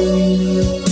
Música